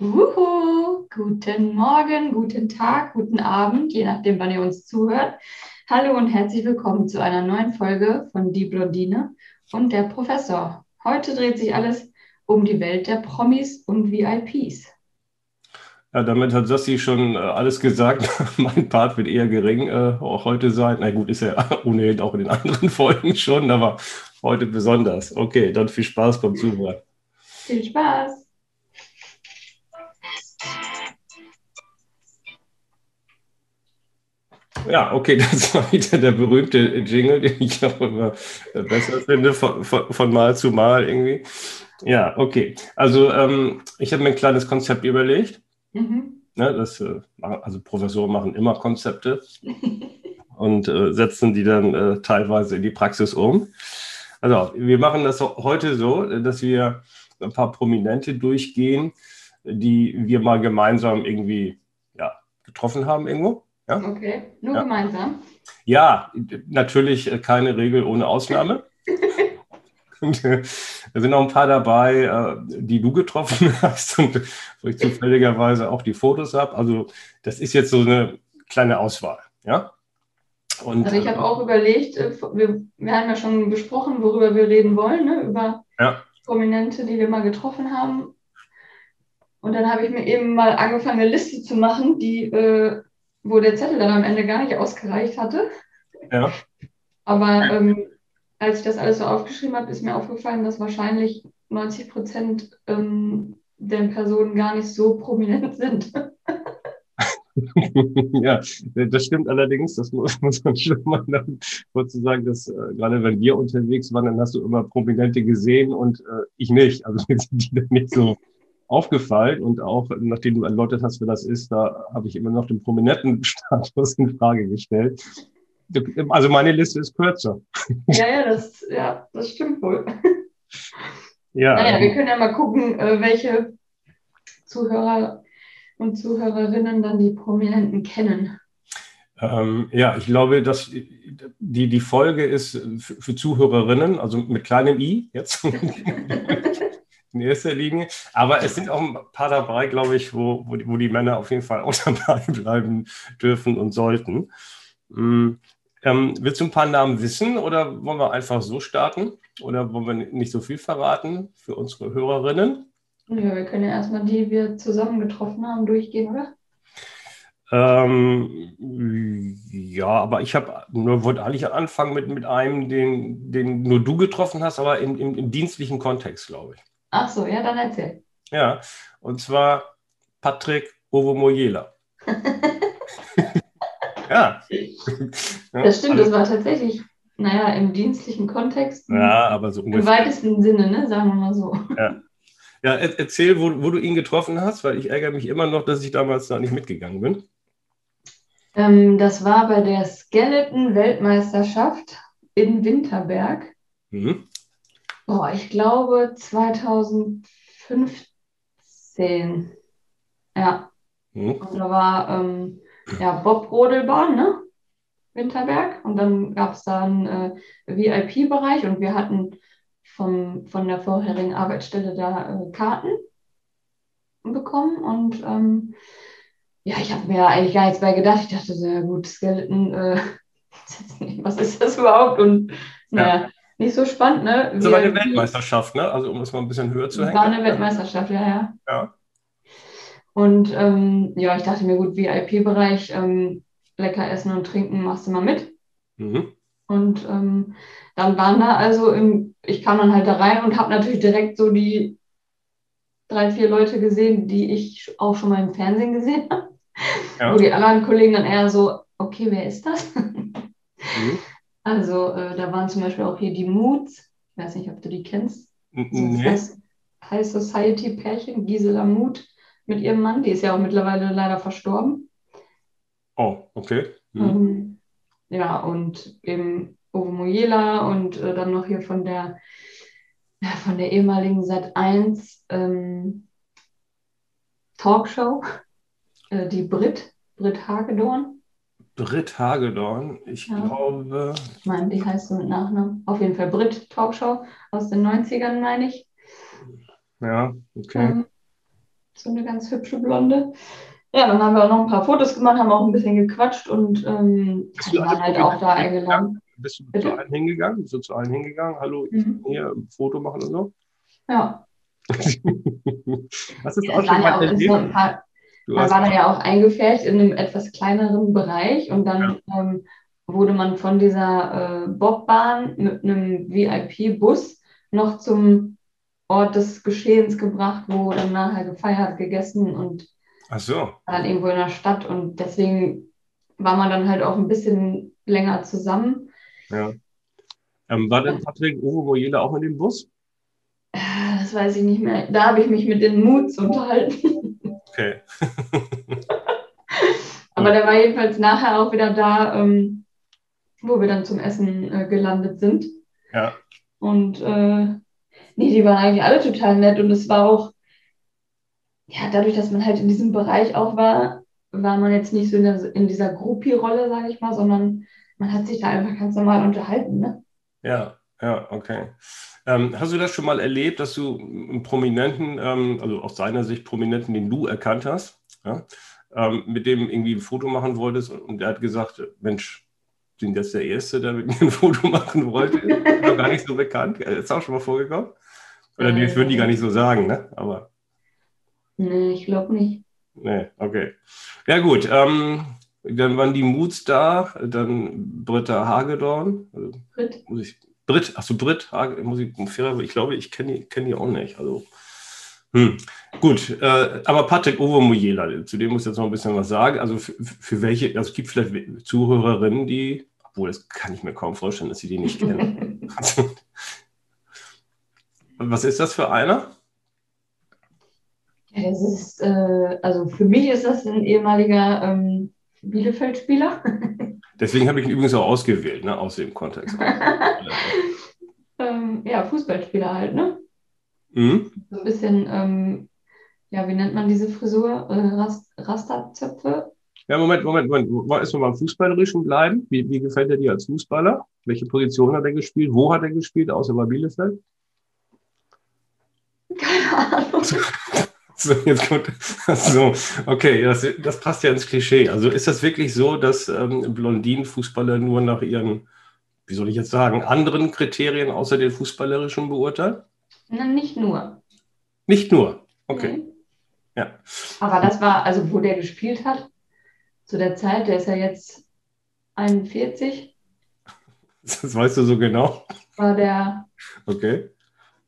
Wuhu, guten Morgen, guten Tag, guten Abend, je nachdem, wann ihr uns zuhört. Hallo und herzlich willkommen zu einer neuen Folge von Die Blondine und der Professor. Heute dreht sich alles um die Welt der Promis und VIPs. Ja, damit hat Sassi schon äh, alles gesagt. mein Part wird eher gering äh, auch heute sein. Na gut, ist ja ohnehin auch in den anderen Folgen schon, aber heute besonders. Okay, dann viel Spaß beim Zuhören. Viel Spaß. Ja, okay, das war wieder der berühmte Jingle, den ich auch immer besser finde, von, von, von Mal zu Mal irgendwie. Ja, okay. Also ähm, ich habe mir ein kleines Konzept überlegt. Mhm. Ne, das, äh, also Professoren machen immer Konzepte und äh, setzen die dann äh, teilweise in die Praxis um. Also wir machen das heute so, dass wir ein paar Prominente durchgehen, die wir mal gemeinsam irgendwie ja, getroffen haben irgendwo. Ja? Okay, nur ja. gemeinsam? Ja, natürlich äh, keine Regel ohne Ausnahme. Und, äh, da sind auch ein paar dabei, äh, die du getroffen hast und wo ich zufälligerweise auch die Fotos habe. Also das ist jetzt so eine kleine Auswahl. Ja? Und, also ich habe auch überlegt, wir, wir, haben ja schon besprochen, worüber wir reden wollen, ne? über ja. Prominente, die wir mal getroffen haben. Und dann habe ich mir eben mal angefangen, eine Liste zu machen, die äh, wo der Zettel dann am Ende gar nicht ausgereicht hatte. Ja. Aber ähm, als ich das alles so aufgeschrieben habe, ist mir aufgefallen, dass wahrscheinlich 90 Prozent ähm, der Personen gar nicht so prominent sind. ja, das stimmt allerdings. Das muss, muss man schon mal dazu sagen, dass äh, gerade wenn wir unterwegs waren, dann hast du immer Prominente gesehen und äh, ich nicht. Also sind die dann nicht so aufgefallen und auch nachdem du erläutert hast, wer das ist, da habe ich immer noch den prominenten Status in Frage gestellt. Also meine Liste ist kürzer. Ja, ja, das, ja, das stimmt wohl. Ja. Naja, wir können ja mal gucken, äh, welche Zuhörer und Zuhörerinnen dann die Prominenten kennen. Ähm, ja, ich glaube, dass die, die Folge ist für, für Zuhörerinnen, also mit kleinem i jetzt. in erster Linie. Aber es sind auch ein paar dabei, glaube ich, wo, wo, die, wo die Männer auf jeden Fall auch dabei bleiben dürfen und sollten. Mhm. Ähm, willst du ein paar Namen wissen oder wollen wir einfach so starten? Oder wollen wir nicht so viel verraten für unsere Hörerinnen? Ja, wir können ja erstmal die, die wir zusammen getroffen haben, durchgehen, oder? Ähm, ja, aber ich habe nur wollte eigentlich anfangen mit, mit einem, den, den nur du getroffen hast, aber im, im, im dienstlichen Kontext, glaube ich. Ach so, ja, dann erzähl. Ja, und zwar Patrick Ovomoyela. ja. Das stimmt, das war tatsächlich, naja, im dienstlichen Kontext. Ja, aber so ungefähr. Im weitesten Sinne, ne? sagen wir mal so. Ja. Ja, erzähl, wo, wo, du ihn getroffen hast, weil ich ärgere mich immer noch, dass ich damals da nicht mitgegangen bin. Ähm, das war bei der Skeleton-Weltmeisterschaft in Winterberg. Mhm. Boah, ich glaube 2015. Ja. Hm. Und da war ähm, ja, Bob Rodelbahn, ne? Winterberg. Und dann gab es da einen äh, VIP-Bereich und wir hatten vom, von der vorherigen Arbeitsstelle da äh, Karten bekommen. Und ähm, ja, ich habe mir eigentlich gar nichts bei gedacht. Ich dachte, sehr gut, Skeleton, äh, was ist das überhaupt? Und naja, ja nicht so spannend, ne? Das war eine Weltmeisterschaft, ne? Also um es mal ein bisschen höher zu hängen. War eine Weltmeisterschaft, ja, ja. Ja. Und ähm, ja, ich dachte mir, gut, VIP-Bereich, ähm, lecker essen und trinken, machst du mal mit. Mhm. Und ähm, dann waren da also, im, ich kam dann halt da rein und habe natürlich direkt so die drei, vier Leute gesehen, die ich auch schon mal im Fernsehen gesehen habe. Ja. Wo die anderen Kollegen dann eher so, okay, wer ist das? Mhm. Also äh, da waren zum Beispiel auch hier die Moods. Ich weiß nicht, ob du die kennst. Nee. Das High Society Pärchen, Gisela Muth mit ihrem Mann. Die ist ja auch mittlerweile leider verstorben. Oh, okay. Mhm. Ähm, ja, und eben Ovo Mojela und äh, dann noch hier von der, ja, von der ehemaligen Sat 1 ähm, Talkshow, äh, die Brit, Brit Hagedorn. Britt Hagedorn, ich ja. glaube. Ich meine, die heißt so mit Nachnamen. Auf jeden Fall Britt Talkshow aus den 90ern, meine ich. Ja, okay. Ähm, so eine ganz hübsche Blonde. Ja, dann haben wir auch noch ein paar Fotos gemacht, haben auch ein bisschen gequatscht und ähm, waren halt auch da eingeladen. Bist du Bitte? zu allen hingegangen? Bist du zu allen hingegangen? Hallo, ich mhm. hier ein Foto machen und so? Ja. Was ist auch schon mal erlebt? Man war da ja auch eingefärbt in einem etwas kleineren Bereich und dann ja. ähm, wurde man von dieser äh, Bobbahn mit einem VIP-Bus noch zum Ort des Geschehens gebracht, wo dann nachher gefeiert, gegessen und Ach so. dann irgendwo in der Stadt. Und deswegen war man dann halt auch ein bisschen länger zusammen. Ja. Ähm, war denn Patrick Uwe Mojele auch in dem Bus? Äh, das weiß ich nicht mehr. Da habe ich mich mit den Moods unterhalten. Okay. Aber der war jedenfalls nachher auch wieder da, ähm, wo wir dann zum Essen äh, gelandet sind. Ja. Und äh, nee, die waren eigentlich alle total nett und es war auch, ja, dadurch, dass man halt in diesem Bereich auch war, war man jetzt nicht so in, der, in dieser Groupie-Rolle, sage ich mal, sondern man hat sich da einfach ganz normal unterhalten. Ne? Ja, ja, okay. Ähm, hast du das schon mal erlebt, dass du einen Prominenten, ähm, also aus seiner Sicht Prominenten, den du erkannt hast, ja, ähm, mit dem irgendwie ein Foto machen wolltest und der hat gesagt, Mensch, sind das der Erste, der mit mir ein Foto machen wollte? Ist noch gar nicht so bekannt. Ist auch schon mal vorgekommen? Oder äh, das würden die gar nicht so sagen, ne? Aber. Nee, ich glaube nicht. Nee, okay. Ja, gut. Ähm, dann waren die Moods da, dann Britta Hagedorn. Also, Brit. Muss ich, Brit, achso, Brit, Hage, muss ich, ich glaube, ich kenne die, kenn die auch nicht. Also, hm. Gut, äh, aber Patrick Ovomoyela, zu dem muss ich jetzt noch ein bisschen was sagen. Also für, für welche, also es gibt vielleicht Zuhörerinnen, die, obwohl das kann ich mir kaum vorstellen, dass sie die nicht kennen. was ist das für einer? Ja, das ist, äh, also für mich ist das ein ehemaliger ähm, Bielefeld-Spieler. Deswegen habe ich ihn übrigens auch ausgewählt, ne, aus dem Kontext. ähm, ja, Fußballspieler halt, ne? Mhm. So ein bisschen, ähm, ja, wie nennt man diese Frisur? Äh, Rast Rasterzöpfe? Ja, Moment, Moment, Moment. Erstmal beim Fußballerischen bleiben. Wie, wie gefällt er dir als Fußballer? Welche Position hat er gespielt? Wo hat er gespielt, außer bei Bielefeld? Keine Ahnung. So, jetzt kommt, so, okay, das, das passt ja ins Klischee. Also ist das wirklich so, dass ähm, Blondinen-Fußballer nur nach ihren, wie soll ich jetzt sagen, anderen Kriterien außer den fußballerischen beurteilen? Na, nicht nur. Nicht nur, okay. Nee. Ja. Aber das war, also wo der gespielt hat, zu der Zeit, der ist ja jetzt 41. Das weißt du so genau? War der. Okay.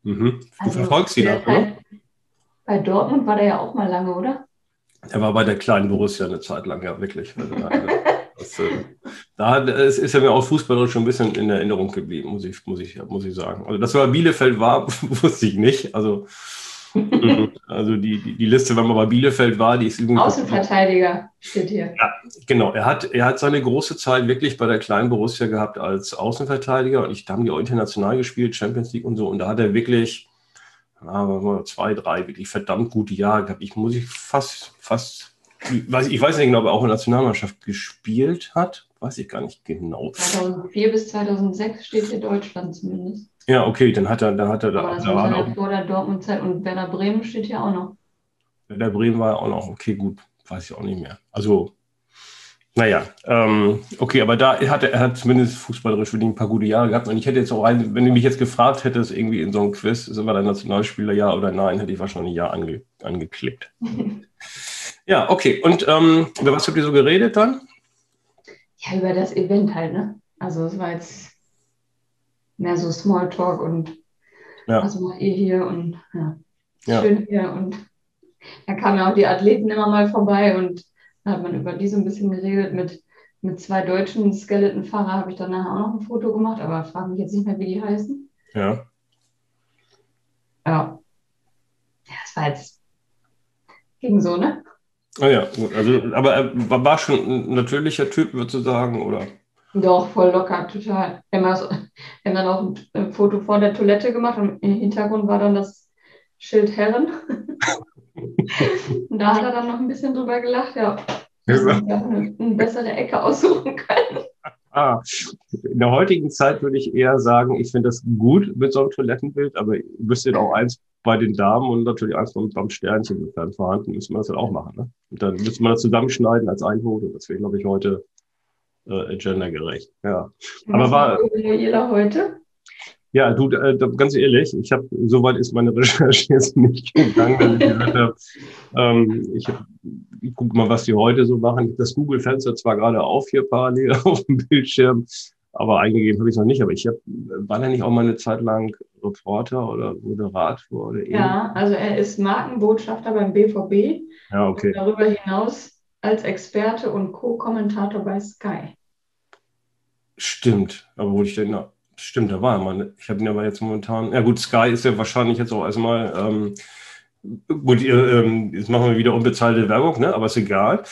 Mhm. Du also verfolgst ihn auch, oder? Bei Dortmund war der ja auch mal lange, oder? Er war bei der kleinen Borussia eine Zeit lang, ja, wirklich. Also da, das, äh, da ist er mir auch fußballerisch schon ein bisschen in Erinnerung geblieben, muss ich, muss ich, muss ich sagen. Also, dass er bei Bielefeld war, wusste ich nicht. Also, also die, die, die, Liste, wenn man bei Bielefeld war, die ist übrigens. Außenverteidiger steht hier. Ja, genau. Er hat, er hat seine große Zeit wirklich bei der kleinen Borussia gehabt als Außenverteidiger. Und ich, da haben die auch international gespielt, Champions League und so. Und da hat er wirklich aber zwei, drei wirklich verdammt gute Jahre gehabt. Ich muss ich fast, fast, ich weiß, ich weiß nicht genau, ob er auch in der Nationalmannschaft gespielt hat. Weiß ich gar nicht genau. 2004 bis 2006 steht hier Deutschland zumindest. Ja, okay, dann hat er, dann hat er da. Aber das da war noch, vor der Dortmund-Zeit und Werder Bremen steht hier auch noch. Werder Bremen war auch noch, okay, gut, weiß ich auch nicht mehr. Also naja, ähm, okay, aber da hat er, hat zumindest fußballerisch wirklich ein paar gute Jahre gehabt. Und ich hätte jetzt auch, wenn du mich jetzt gefragt hättest, irgendwie in so einem Quiz, ist er der Nationalspieler ja oder nein, hätte ich wahrscheinlich ja ange, angeklickt. ja, okay. Und ähm, über was habt ihr so geredet dann? Ja, über das Event halt, ne? Also es war jetzt mehr so Smalltalk und ja. was macht ihr hier und ja, ja. schön hier. Und da kamen ja auch die Athleten immer mal vorbei und da hat man über die so ein bisschen geredet. Mit, mit zwei deutschen Skeletonfahrer habe ich dann nachher auch noch ein Foto gemacht, aber frage mich jetzt nicht mehr, wie die heißen. Ja. Ja. Ja, das war jetzt. Ging so, ne? Ah ja, gut. Also, aber er war schon ein natürlicher Typ, würdest du sagen, oder? Doch, voll locker, total. Wir haben, wir haben dann auch ein Foto vor der Toilette gemacht und im Hintergrund war dann das Schild Herren. Und da hat er dann noch ein bisschen drüber gelacht, ja. Dass wir eine, eine bessere Ecke aussuchen können. Ah, in der heutigen Zeit würde ich eher sagen, ich finde das gut mit so einem Toilettenbild, aber ihr müsstet auch eins bei den Damen und natürlich eins beim, beim Sternchen, sofern vorhanden, müssen wir das halt auch machen. Ne? Und dann müssen wir das zusammenschneiden als ein Foto. Das wäre, glaube ich, heute äh, gendergerecht. Ja. Aber war. Jeder heute? Ja, du, äh, ganz ehrlich, ich habe, soweit ist meine Recherche jetzt nicht gegangen, dass ich gesagt habe, ähm, ich, ich gucke mal, was die heute so machen. Das Google-Fenster zwar gerade auf hier parallel auf dem Bildschirm, aber eingegeben habe ich es noch nicht. Aber ich hab, war da nicht auch mal eine Zeit lang Reporter oder Moderator oder Ja, also er ist Markenbotschafter beim BVB. Ja, okay. Und darüber hinaus als Experte und Co-Kommentator bei Sky. Stimmt, aber wo ich denn noch Stimmt, da war er mal. Ich habe ihn aber jetzt momentan. Ja, gut, Sky ist ja wahrscheinlich jetzt auch erstmal. Ähm, gut, ähm, jetzt machen wir wieder unbezahlte Werbung, ne? aber ist egal.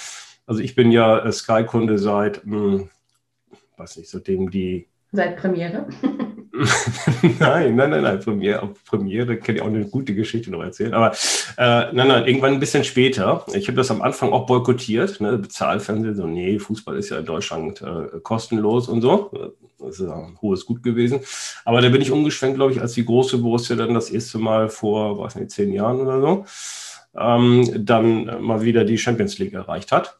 Also, ich bin ja äh, Sky-Kunde seit, mh, hm, weiß nicht, seitdem die. Seit Premiere? nein, nein, nein, nein. Premiere, Premiere kann ich auch eine gute Geschichte noch erzählen. Aber äh, nein, nein, irgendwann ein bisschen später. Ich habe das am Anfang auch boykottiert. Ne? Bezahlfernsehen, so, nee, Fußball ist ja in Deutschland äh, kostenlos und so. Das ist ein hohes Gut gewesen. Aber da bin ich umgeschwenkt, glaube ich, als die große Borussia dann das erste Mal vor, weiß nicht, zehn Jahren oder so, ähm, dann mal wieder die Champions League erreicht hat.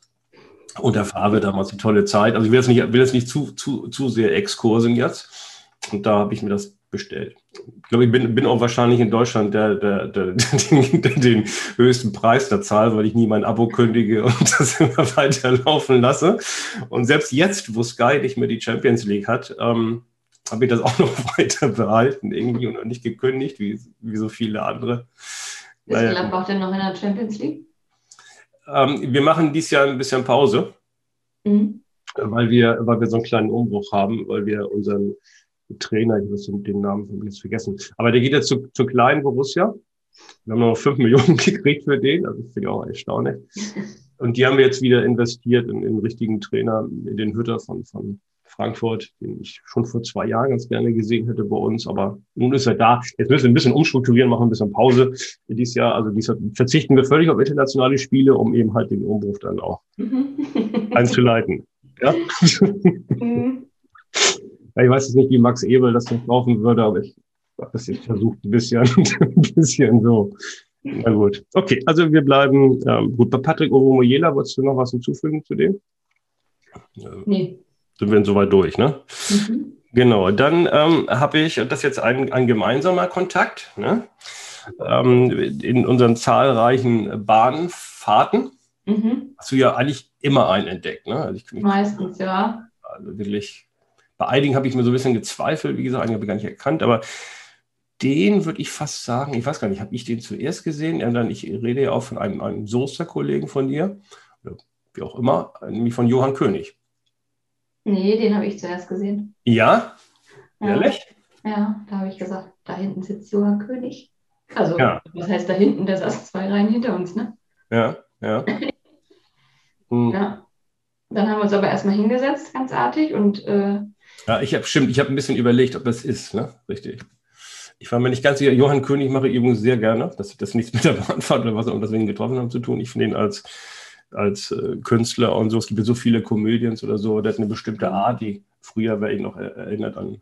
Und der Farbe damals eine tolle Zeit. Also ich will jetzt nicht, will jetzt nicht zu, zu, zu sehr exkursen jetzt. Und da habe ich mir das bestellt. Ich glaube, ich bin, bin auch wahrscheinlich in Deutschland der, der, der, der, den höchsten Preis der Zahl, weil ich nie mein Abo kündige und das immer weiterlaufen lasse. Und selbst jetzt, wo Sky nicht mehr die Champions League hat, ähm, habe ich das auch noch weiter behalten irgendwie und nicht gekündigt, wie, wie so viele andere. Ist naja. Gladbach denn noch in der Champions League? Ähm, wir machen dieses Jahr ein bisschen Pause, mhm. weil, wir, weil wir so einen kleinen Umbruch haben, weil wir unseren Trainer, ich muss den Namen jetzt vergessen. Aber der geht jetzt zu, zu kleinen Borussia. Wir haben noch fünf Millionen gekriegt für den, also finde ich auch erstaunlich. Und die haben wir jetzt wieder investiert in, in den richtigen Trainer, in den Hütter von, von Frankfurt, den ich schon vor zwei Jahren ganz gerne gesehen hätte bei uns. Aber nun ist er da. Jetzt müssen wir ein bisschen umstrukturieren, machen ein bisschen Pause dieses Jahr. Also dieses Jahr verzichten wir völlig auf internationale Spiele, um eben halt den Umbruch dann auch einzuleiten. Ja? Ich weiß jetzt nicht, wie Max Ebel das noch brauchen würde, aber ich habe das jetzt versucht, ein bisschen, ein bisschen so. Na gut. Okay, also wir bleiben ähm, gut. Bei Patrick Oromoyela, wolltest du noch was hinzufügen zu dem? Nee. Sind wir soweit durch, ne? Mhm. Genau, dann ähm, habe ich, das ist jetzt ein, ein gemeinsamer Kontakt, ne? Ähm, in unseren zahlreichen Bahnfahrten mhm. hast du ja eigentlich immer einen entdeckt, ne? Also Meistens, ja. Also wirklich bei einigen habe ich mir so ein bisschen gezweifelt, wie gesagt, einige habe ich gar nicht erkannt, aber den würde ich fast sagen, ich weiß gar nicht, habe ich den zuerst gesehen? dann, ich rede ja auch von einem, einem Soester-Kollegen von dir, oder wie auch immer, nämlich von Johann König. Nee, den habe ich zuerst gesehen. Ja? ja. Ehrlich? Ja, da habe ich gesagt, da hinten sitzt Johann König. Also, ja. was heißt da hinten? Der saß zwei Reihen hinter uns, ne? Ja, ja. hm. Ja. Dann haben wir uns aber erstmal hingesetzt, ganz artig, und äh, ja, ich habe stimmt, ich habe ein bisschen überlegt, ob das ist, ne? Richtig. Ich war mir nicht ganz sicher. Johann König mache ich übrigens sehr gerne. Das hat das nichts mit der Bahnfahrt oder was auch immer deswegen getroffen haben zu tun. Ich finde ihn als, als äh, Künstler und so. Es gibt ja so viele Comedians oder so. Der hat eine bestimmte Art, die früher, wer ich noch erinnert an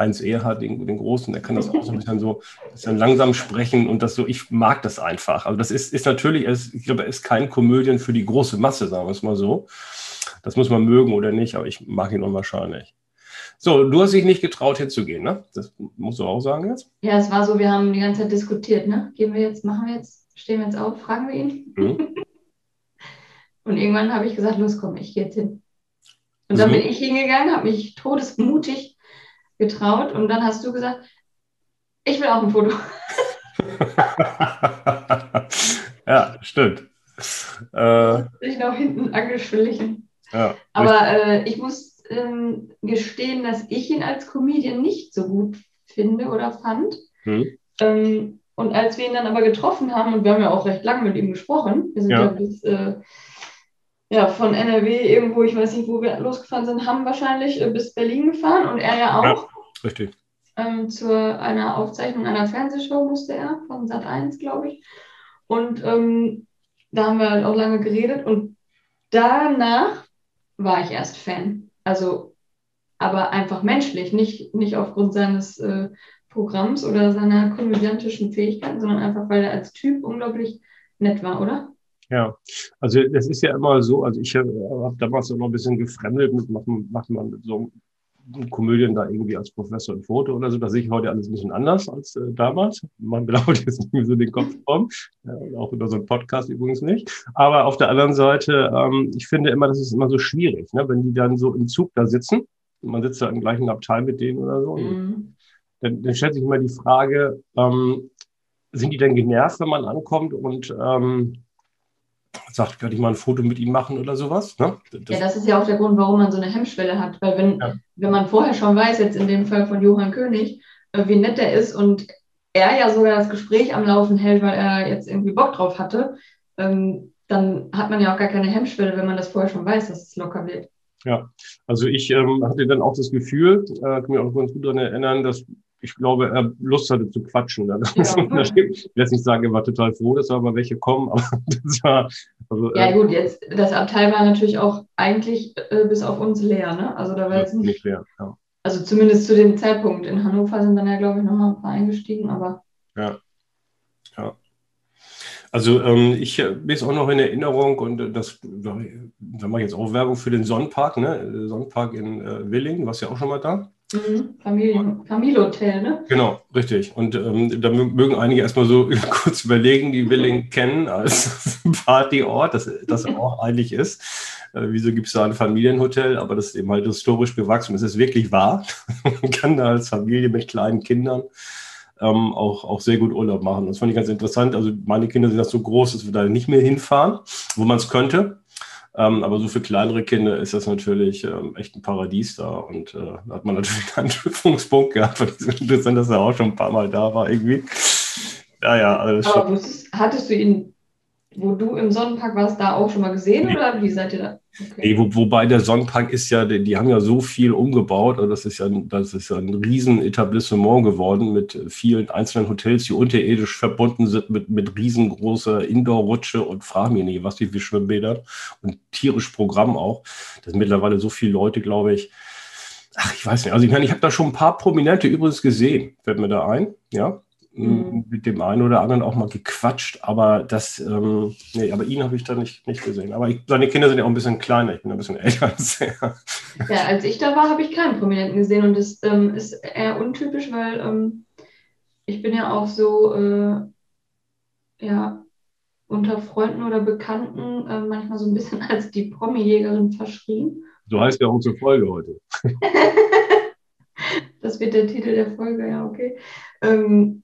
Heinz Ehrhardt, den, den Großen, der kann das auch so ein bisschen so bisschen langsam sprechen und das so, ich mag das einfach. Also das ist, ist natürlich, ich glaube, er ist kein Komödien für die große Masse, sagen wir es mal so. Das muss man mögen oder nicht, aber ich mag ihn unwahrscheinlich. So, du hast dich nicht getraut hinzugehen, ne? Das musst du auch sagen jetzt? Ja, es war so, wir haben die ganze Zeit diskutiert, ne? Gehen wir jetzt, machen wir jetzt, stehen wir jetzt auf, fragen wir ihn? Mhm. Und irgendwann habe ich gesagt, los komm, ich gehe jetzt hin. Und dann mhm. bin ich hingegangen, habe mich todesmutig getraut und dann hast du gesagt, ich will auch ein Foto. ja, stimmt. Äh, ich noch hinten angeschlichen. Ja, Aber äh, ich muss ähm, gestehen, dass ich ihn als Comedian nicht so gut finde oder fand. Hm. Ähm, und als wir ihn dann aber getroffen haben, und wir haben ja auch recht lange mit ihm gesprochen, wir sind ja, ja bis äh, ja, von NRW irgendwo, ich weiß nicht, wo wir losgefahren sind, haben wahrscheinlich äh, bis Berlin gefahren und er ja auch. Ja, richtig. Ähm, zu einer Aufzeichnung einer Fernsehshow musste er, von Sat 1, glaube ich. Und ähm, da haben wir halt auch lange geredet und danach war ich erst Fan. Also aber einfach menschlich, nicht, nicht aufgrund seines äh, Programms oder seiner komödiantischen Fähigkeiten, sondern einfach, weil er als Typ unglaublich nett war, oder? Ja, also das ist ja immer so, also ich habe hab damals immer ein bisschen gefremdet mit, macht, macht man so Komödien da irgendwie als Professor ein Foto oder so. Das sehe ich heute alles ein bisschen anders als äh, damals. Man glaubt jetzt nicht mehr so den Kopf rum. Ja, auch über so einen Podcast übrigens nicht. Aber auf der anderen Seite, ähm, ich finde immer, das ist immer so schwierig, ne? wenn die dann so im Zug da sitzen. Man sitzt da im gleichen Abteil mit denen oder so. Mhm. Dann, dann stellt sich immer die Frage, ähm, sind die denn genervt, wenn man ankommt und ähm, sagt, kann ich mal ein Foto mit ihm machen oder sowas. Ne? Das ja, das ist ja auch der Grund, warum man so eine Hemmschwelle hat. Weil wenn, ja. wenn man vorher schon weiß, jetzt in dem Fall von Johann König, äh, wie nett er ist und er ja sogar das Gespräch am Laufen hält, weil er jetzt irgendwie Bock drauf hatte, ähm, dann hat man ja auch gar keine Hemmschwelle, wenn man das vorher schon weiß, dass es locker wird. Ja, also ich ähm, hatte dann auch das Gefühl, äh, kann mich auch ganz gut daran erinnern, dass ich glaube, er Lust hatte zu quatschen. Ja. ich will jetzt nicht sagen, er war total froh, dass aber welche kommen, aber das war. Also, ja, äh, gut, jetzt, das Abteil war natürlich auch eigentlich äh, bis auf uns leer, ne? Also da war jetzt nicht. nicht leer, ja. Also zumindest zu dem Zeitpunkt. In Hannover sind dann ja, glaube ich, nochmal ein paar eingestiegen, aber. Ja. Ja. Also ähm, ich äh, bin es auch noch in Erinnerung und äh, das, da mache ich jetzt auch Werbung für den Sonnenpark, ne? Sonnenpark in äh, Willingen, warst ja auch schon mal da. Mhm. Familien, Familienhotel, ne? Genau, richtig. Und ähm, da mögen einige erstmal so kurz überlegen, die Willing kennen als Partyort, das das auch eigentlich ist. Äh, wieso gibt es da ein Familienhotel? Aber das ist eben halt historisch gewachsen. Das ist wirklich wahr. Man kann da als Familie mit kleinen Kindern ähm, auch, auch sehr gut Urlaub machen. Das fand ich ganz interessant. Also meine Kinder sind das so groß, dass wir da nicht mehr hinfahren, wo man es könnte. Ähm, aber so für kleinere Kinder ist das natürlich ähm, echt ein Paradies da. Und äh, da hat man natürlich einen Anknüpfungspunkt gehabt. Das ist interessant, dass er auch schon ein paar Mal da war irgendwie. Ja, ja. Also aber hattest du ihn wo du im Sonnenpark warst, da auch schon mal gesehen nee. oder wie seid ihr da? Okay. Nee, wo, wobei der Sonnenpark ist ja, die, die, haben ja so viel umgebaut, also das ist ja, das ist ja ein Riesenetablissement geworden mit vielen einzelnen Hotels, die unterirdisch verbunden sind mit, mit riesengroßer Indoor-Rutsche und frag mich nicht, was wie viele Schwimmbäder und tierisch Programm auch. Das sind mittlerweile so viele Leute, glaube ich. Ach, ich weiß nicht. Also ich meine, ich habe da schon ein paar Prominente übrigens gesehen, fällt mir da ein, ja mhm. mit dem einen oder anderen auch mal gequatscht, aber das, ähm, nee, aber ihn habe ich da nicht, nicht gesehen. Aber ich, seine Kinder sind ja auch ein bisschen kleiner, ich bin ein bisschen älter als er. Ja, als ich da war, habe ich keinen Prominenten gesehen und das ähm, ist eher untypisch, weil ähm, ich bin ja auch so, äh, ja, unter Freunden oder Bekannten äh, manchmal so ein bisschen als die Promi-Jägerin verschrien. So heißt ja unsere Folge heute. das wird der Titel der Folge, ja, okay. Ähm,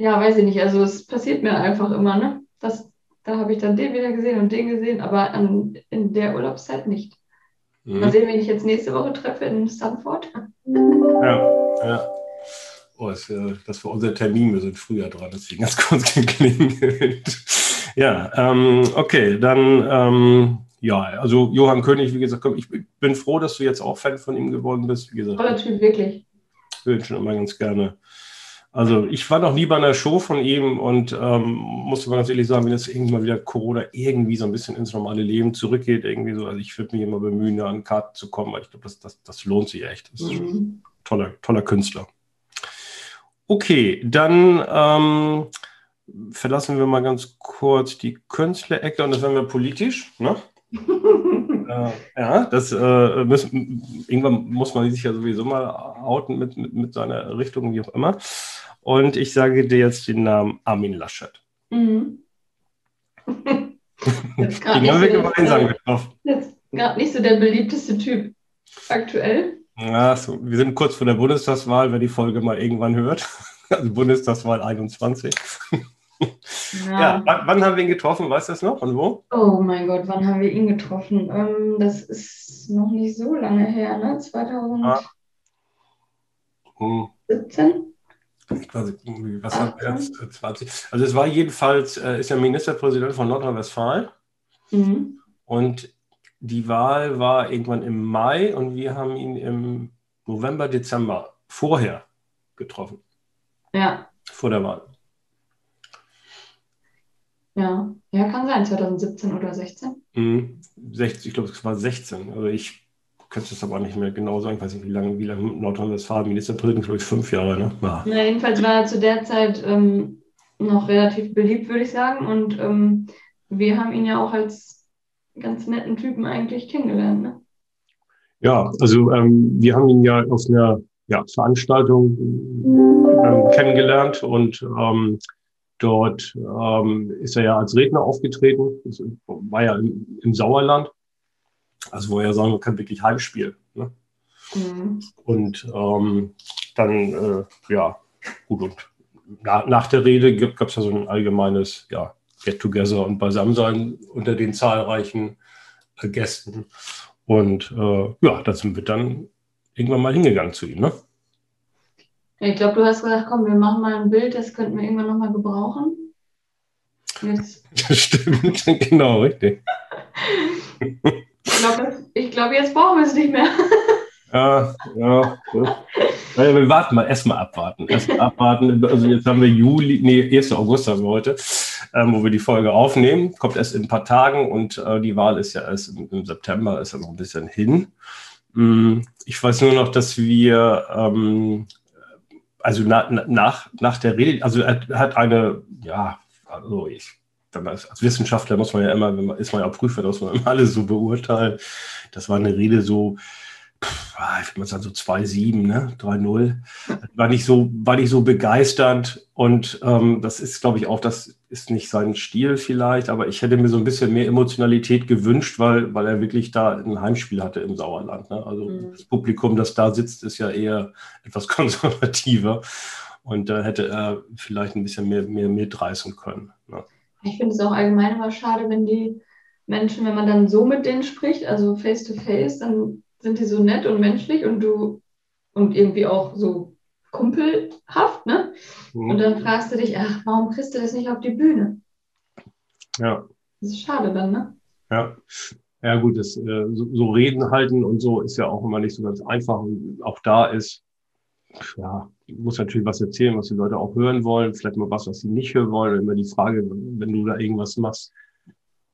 ja, weiß ich nicht. Also es passiert mir einfach immer, ne? Das, da habe ich dann den wieder gesehen und den gesehen, aber an, in der Urlaubszeit nicht. Mhm. Mal sehen, wen ich jetzt nächste Woche treffe in Stanford. Ja, ja. Oh, das, das war unser Termin, wir sind früher dran, deswegen ganz kurz geklingelt. ja, ähm, okay, dann, ähm, ja, also Johann König, wie gesagt, komm, ich bin froh, dass du jetzt auch Fan von ihm geworden bist. Wie gesagt, Toller Typ, wirklich. Ich will schon immer ganz gerne also ich war noch nie bei einer Show von ihm und ähm, musste mal ganz ehrlich sagen, wenn jetzt irgendwann mal wieder Corona irgendwie so ein bisschen ins normale Leben zurückgeht, irgendwie so, also ich würde mich immer bemühen, da an Karten zu kommen, weil ich glaube, das, das, das lohnt sich echt. Das ist mhm. ein toller, toller Künstler. Okay, dann ähm, verlassen wir mal ganz kurz die Künstlerecke und das werden wir politisch. Ne? äh, ja, das äh, müssen, irgendwann muss man sich ja sowieso mal outen mit, mit, mit seiner Richtung, wie auch immer. Und ich sage dir jetzt den Namen Armin Laschet. Mhm. den haben wir gemeinsam getroffen. Jetzt gerade nicht so der beliebteste Typ aktuell. Ja, so, wir sind kurz vor der Bundestagswahl, wer die Folge mal irgendwann hört. Also Bundestagswahl 21. Ja, ja wann, wann, haben wir ihn getroffen? Weißt du das noch? Und wo? Oh mein Gott, wann haben wir ihn getroffen? Ähm, das ist noch nicht so lange her, ne? 2017? Ah. Hm. Was haben wir jetzt? 20. Also es war jedenfalls, äh, ist er Ministerpräsident von Nordrhein-Westfalen. Mhm. Und die Wahl war irgendwann im Mai und wir haben ihn im November, Dezember vorher getroffen. Ja. Vor der Wahl. Ja, ja, kann sein, 2017 oder 16. Mhm. 16 ich glaube, es war 16. Also ich könnte es aber nicht mehr genau sagen. Ich weiß nicht, wie lange, wie lange Nordrhein-Westfalen Ministerpräsident, glaube ich, fünf Jahre, ne? Ja. Na, jedenfalls war er zu der Zeit ähm, noch relativ beliebt, würde ich sagen. Und ähm, wir haben ihn ja auch als ganz netten Typen eigentlich kennengelernt, ne? Ja, also ähm, wir haben ihn ja auf einer ja, Veranstaltung ähm, kennengelernt und ähm, dort ähm, ist er ja als Redner aufgetreten. Das war ja im, im Sauerland. Also wo er sagen kann, wirklich Heimspiel. Ne? Mhm. Und ähm, dann, äh, ja, gut, und na, nach der Rede gab es ja so ein allgemeines ja, Get-Together und Beisammensein unter den zahlreichen äh, Gästen. Und äh, ja, da sind wir dann irgendwann mal hingegangen zu ihm. Ne? Ich glaube, du hast gesagt, komm, wir machen mal ein Bild, das könnten wir irgendwann nochmal gebrauchen. Jetzt. Das stimmt, genau, richtig. ich glaube, glaub, jetzt brauchen wir es nicht mehr. ja, ja. Naja, wir warten mal, erstmal abwarten. Erstmal abwarten. Also jetzt haben wir Juli, nee, 1. August haben wir heute, ähm, wo wir die Folge aufnehmen. Kommt erst in ein paar Tagen und äh, die Wahl ist ja erst im, im, September, ist ja noch ein bisschen hin. Mm, ich weiß nur noch, dass wir, ähm, also na, nach, nach der Rede, also er hat eine, ja, also ich, als Wissenschaftler muss man ja immer, man, ist man ja auch Prüfer, da muss man immer alles so beurteilen. Das war eine Rede so, Ah, ich würde mal sagen, so 2-7, ne? 3-0. War nicht so, war nicht so begeisternd. Und ähm, das ist, glaube ich, auch, das ist nicht sein Stil vielleicht, aber ich hätte mir so ein bisschen mehr Emotionalität gewünscht, weil, weil er wirklich da ein Heimspiel hatte im Sauerland. Ne? Also mhm. das Publikum, das da sitzt, ist ja eher etwas konservativer. Und da hätte er vielleicht ein bisschen mehr, mehr mitreißen können. Ich finde es auch allgemein immer schade, wenn die Menschen, wenn man dann so mit denen spricht, also face to face, dann sind die so nett und menschlich und du und irgendwie auch so kumpelhaft, ne? Mhm. Und dann fragst du dich, ach, warum kriegst du das nicht auf die Bühne? Ja. Das ist schade dann, ne? Ja. Ja, gut, das, äh, so, so Reden halten und so ist ja auch immer nicht so ganz einfach. Und auch da ist, ja, muss natürlich was erzählen, was die Leute auch hören wollen, vielleicht mal was, was sie nicht hören wollen. Und immer die Frage, wenn du da irgendwas machst,